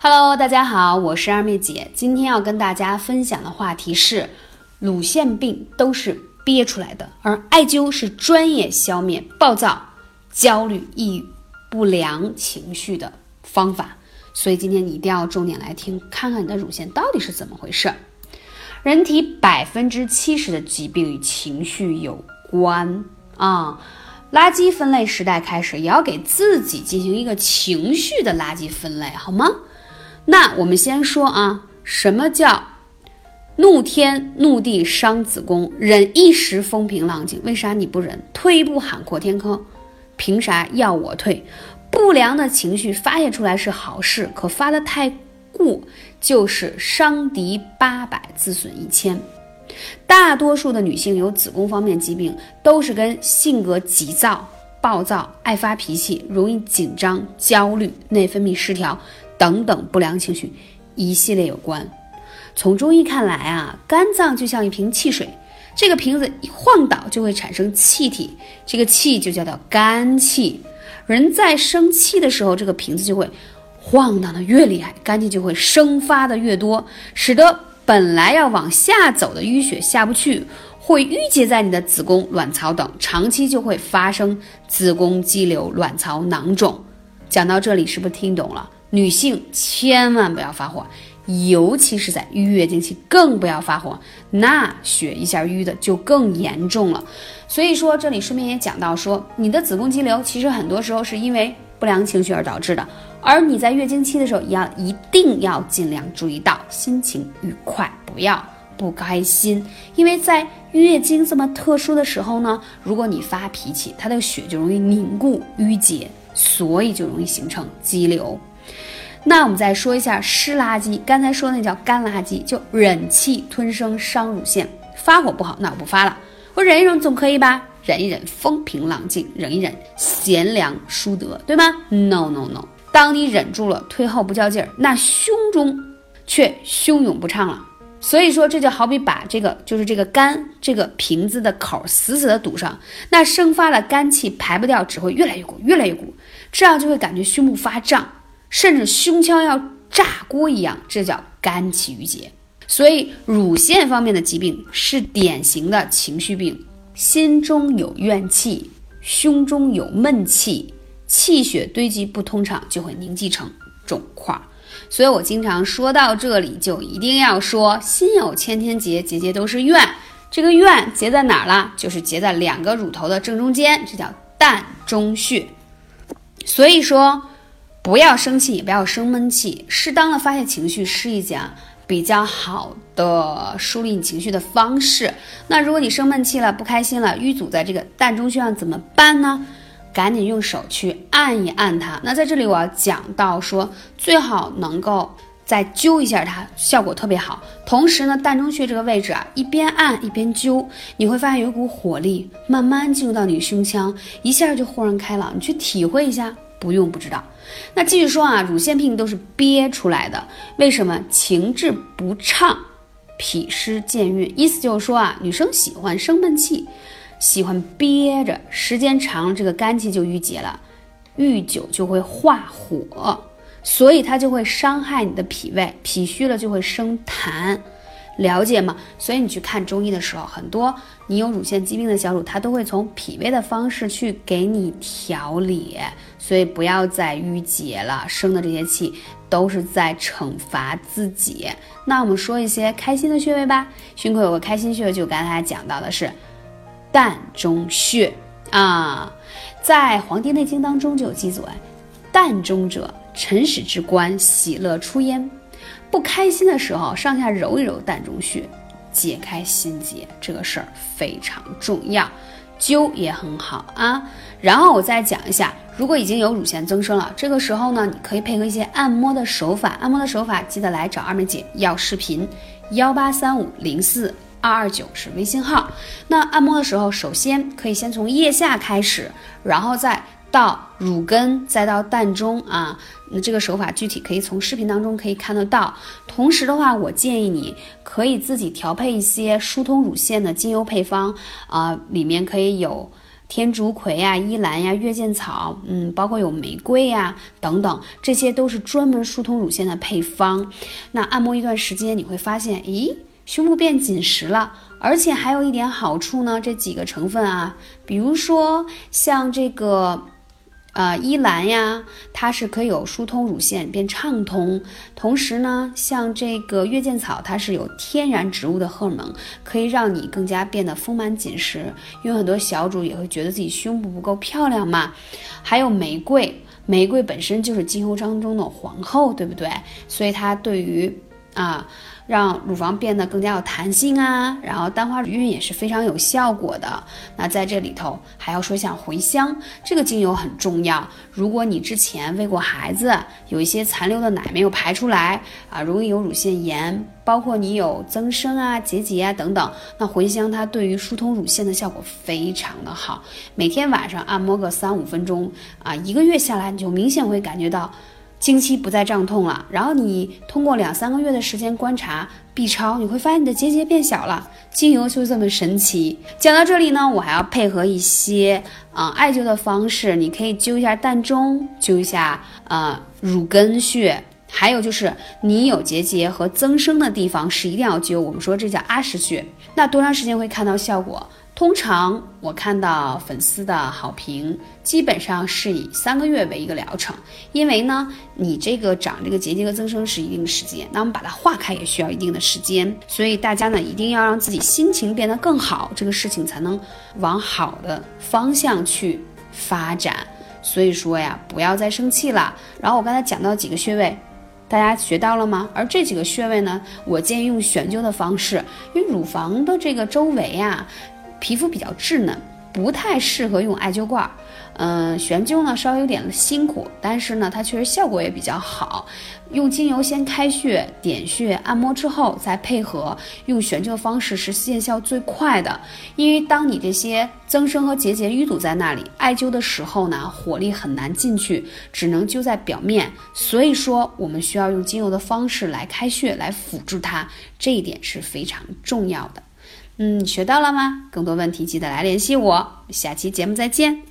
Hello，大家好，我是二妹姐。今天要跟大家分享的话题是，乳腺病都是憋出来的，而艾灸是专业消灭暴躁、焦虑、抑郁、不良情绪的方法。所以今天你一定要重点来听，看看你的乳腺到底是怎么回事。人体百分之七十的疾病与情绪有关啊。垃圾分类时代开始，也要给自己进行一个情绪的垃圾分类，好吗？那我们先说啊，什么叫怒天怒地伤子宫，忍一时风平浪静？为啥你不忍？退一步海阔天空，凭啥要我退？不良的情绪发泄出来是好事，可发的太过就是伤敌八百，自损一千。大多数的女性有子宫方面疾病，都是跟性格急躁、暴躁、爱发脾气、容易紧张、焦虑、内分泌失调等等不良情绪一系列有关。从中医看来啊，肝脏就像一瓶汽水，这个瓶子一晃倒就会产生气体，这个气就叫做肝气。人在生气的时候，这个瓶子就会晃荡的越厉害，肝气就会生发的越多，使得。本来要往下走的淤血下不去，会淤结在你的子宫、卵巢等，长期就会发生子宫肌瘤、卵巢囊肿。讲到这里，是不是听懂了？女性千万不要发火，尤其是在月经期更不要发火，那血一下淤的就更严重了。所以说，这里顺便也讲到说，你的子宫肌瘤其实很多时候是因为不良情绪而导致的。而你在月经期的时候，要一定要尽量注意到心情愉快，不要不开心。因为在月经这么特殊的时候呢，如果你发脾气，它的血就容易凝固淤结，所以就容易形成肌瘤。那我们再说一下湿垃圾，刚才说那叫干垃圾，就忍气吞声伤乳腺。发火不好，那我不发了，我忍一忍总可以吧？忍一忍风平浪静，忍一忍贤良淑德，对吗？No No No。当你忍住了，退后不较劲儿，那胸中却汹涌不畅了。所以说，这就好比把这个就是这个肝这个瓶子的口死死的堵上，那生发的肝气排不掉，只会越来越鼓，越来越鼓，这样就会感觉胸部发胀，甚至胸腔要炸锅一样，这叫肝气郁结。所以，乳腺方面的疾病是典型的情绪病，心中有怨气，胸中有闷气。气血堆积不通畅，就会凝集成肿块。所以我经常说到这里，就一定要说：心有千千结，结结都是怨。这个怨结在哪儿了？就是结在两个乳头的正中间，这叫膻中穴。所以说，不要生气，也不要生闷气，适当的发泄情绪是一件比较好的梳理你情绪的方式。那如果你生闷气了，不开心了，淤阻在这个膻中穴上怎么办呢？赶紧用手去按一按它。那在这里我要讲到说，最好能够再揪一下它，效果特别好。同时呢，膻中穴这个位置啊，一边按一边揪，你会发现有一股火力慢慢进入到你胸腔，一下就豁然开朗。你去体会一下，不用不知道。那继续说啊，乳腺病都是憋出来的，为什么？情志不畅，脾湿健运，意思就是说啊，女生喜欢生闷气。喜欢憋着，时间长了，这个肝气就郁结了，郁久就会化火，所以它就会伤害你的脾胃，脾虚了就会生痰，了解吗？所以你去看中医的时候，很多你有乳腺疾病的小乳，它都会从脾胃的方式去给你调理，所以不要再郁结了，生的这些气都是在惩罚自己。那我们说一些开心的穴位吧，胸口有个开心穴，就刚才讲到的是。膻中穴啊，在《黄帝内经》当中就有记载：“膻中者，辰始之官，喜乐出焉。”不开心的时候，上下揉一揉膻中穴，解开心结，这个事儿非常重要。灸也很好啊。然后我再讲一下，如果已经有乳腺增生了，这个时候呢，你可以配合一些按摩的手法。按摩的手法，记得来找二妹姐要视频：幺八三五零四。二二九是微信号。那按摩的时候，首先可以先从腋下开始，然后再到乳根，再到膻中啊。那这个手法具体可以从视频当中可以看得到。同时的话，我建议你可以自己调配一些疏通乳腺的精油配方啊，里面可以有天竺葵呀、依兰呀、月见草，嗯，包括有玫瑰呀等等，这些都是专门疏通乳腺的配方。那按摩一段时间，你会发现，咦，胸部变紧实了，而且还有一点好处呢。这几个成分啊，比如说像这个。呃，依兰呀，它是可以有疏通乳腺变畅通，同时呢，像这个月见草，它是有天然植物的荷尔蒙，可以让你更加变得丰满紧实。因为很多小主也会觉得自己胸部不够漂亮嘛。还有玫瑰，玫瑰本身就是精油当中的皇后，对不对？所以它对于啊。让乳房变得更加有弹性啊，然后丹花乳晕也是非常有效果的。那在这里头还要说一下茴香，这个精油很重要。如果你之前喂过孩子，有一些残留的奶没有排出来啊，容易有乳腺炎，包括你有增生啊、结节啊等等，那茴香它对于疏通乳腺的效果非常的好。每天晚上按摩个三五分钟啊，一个月下来你就明显会感觉到。经期不再胀痛了，然后你通过两三个月的时间观察 B 超，你会发现你的结节变小了。精油就这么神奇。讲到这里呢，我还要配合一些啊艾灸的方式，你可以灸一下膻中，灸一下呃乳根穴，还有就是你有结节和增生的地方是一定要灸，我们说这叫阿是穴。那多长时间会看到效果？通常我看到粉丝的好评，基本上是以三个月为一个疗程，因为呢，你这个长这个结节和增生是一定时间，那我们把它化开也需要一定的时间，所以大家呢一定要让自己心情变得更好，这个事情才能往好的方向去发展。所以说呀，不要再生气了。然后我刚才讲到几个穴位，大家学到了吗？而这几个穴位呢，我建议用悬灸的方式，因为乳房的这个周围啊。皮肤比较稚嫩，不太适合用艾灸罐。嗯，悬灸呢稍微有点辛苦，但是呢它确实效果也比较好。用精油先开穴、点穴、按摩之后，再配合用悬灸的方式是见效最快的。因为当你这些增生和结节淤堵在那里，艾灸的时候呢火力很难进去，只能灸在表面。所以说我们需要用精油的方式来开穴来辅助它，这一点是非常重要的。嗯，学到了吗？更多问题记得来联系我，下期节目再见。